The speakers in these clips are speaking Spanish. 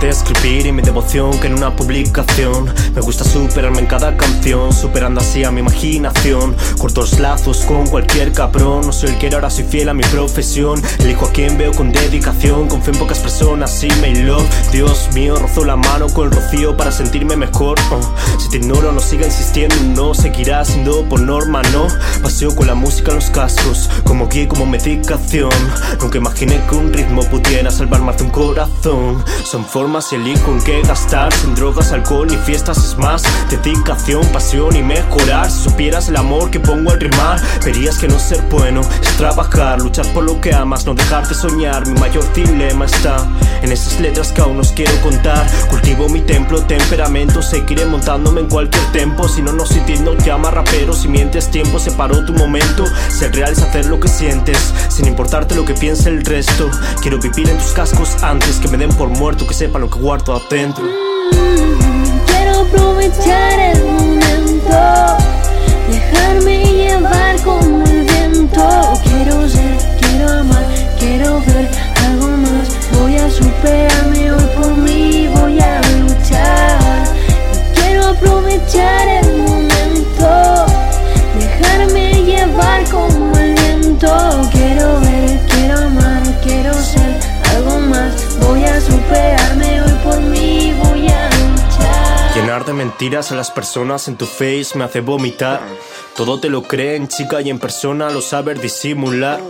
de escribir y mi devoción que en una publicación. Me gusta superarme en cada canción Superando así a mi imaginación. Cortos lazos con cualquier cabrón No soy el que ahora soy fiel a mi profesión. Elijo a quien veo con dedicación Confío en pocas personas y me love. Dios mío, rozo la mano con el rocío para sentirme mejor. Uh, Si te ignoro no siga insistiendo No seguirá siendo por norma, no. Paseo con la música en los cascos Como guía, como medicación. Nunca imaginé que un ritmo pudiera salvar más de un corazón. Son formas y elijo en qué gastar. Sin drogas, alcohol ni fiestas es más Dedicación, pasión y mejorar. Si supieras el amor que pongo al rimar Verías que no ser bueno es trabajar. Luchar por lo que amas, no dejarte soñar. Mi mayor dilema está en esas letras que aún nos quiero contar. Cultivo mi templo, temperamento. Seguiré montándome en cualquier tempo. Si no nos sintiendo llama rapero. Si mientes tiempo, separó tu momento. Ser real es hacer lo que sientes Sin importarte lo que piense el resto. Quiero vivir en tus cascos antes que me den por muerto Que sepan lo que guardo adentro. Quiero aprovechar aprovechar el momento, dejarme llevar como el viento. Quiero ver, quiero amar, quiero ser algo más. Voy a superarme hoy por mí, voy a luchar. Llenar de mentiras a las personas en tu face me hace vomitar. Todo te lo creen, chica, y en persona lo saber disimular.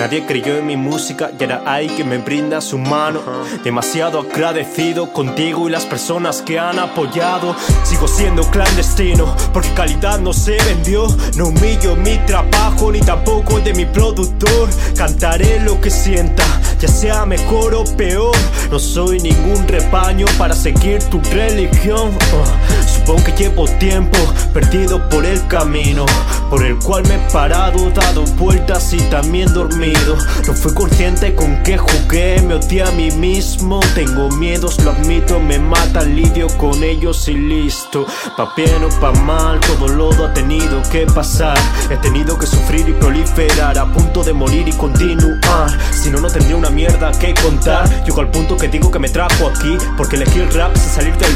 Nadie creyó en mi música y ahora hay que me brinda su mano. Demasiado agradecido contigo y las personas que han apoyado. Sigo siendo clandestino porque calidad no se vendió. No humillo mi trabajo ni tampoco el de mi productor. Cantaré lo que sienta, ya sea mejor o peor. No soy ningún rebaño para seguir tu religión. Uh, supongo que llevo tiempo perdido por el camino por el cual me he parado, dado vueltas y también dormido. No fui consciente con que jugué, me odié a mí mismo. Tengo miedos, lo admito, me mata, lidio con ellos y listo. Pa' bien o pa' mal, todo lodo ha tenido que pasar. He tenido que sufrir y proliferar, a punto de morir y continuar. Si no, no tendría una mierda que contar. Llego al punto que digo que me trajo aquí, porque elegí el rap sin salir. De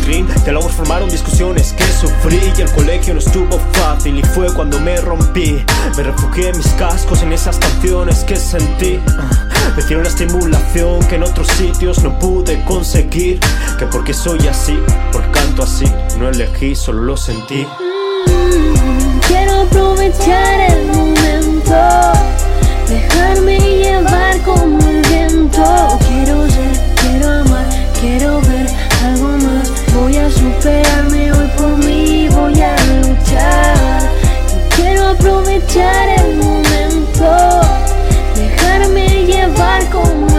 luego formaron discusiones que sufrí y el colegio no estuvo fácil. Y fue cuando me rompí. Me refugié en mis cascos, en esas canciones que sentí. Me hicieron la estimulación que en otros sitios no pude conseguir. Que porque soy así, porque canto así, no elegí, solo lo sentí. Quiero aprovechar aprovechar el momento, dejarme llevar como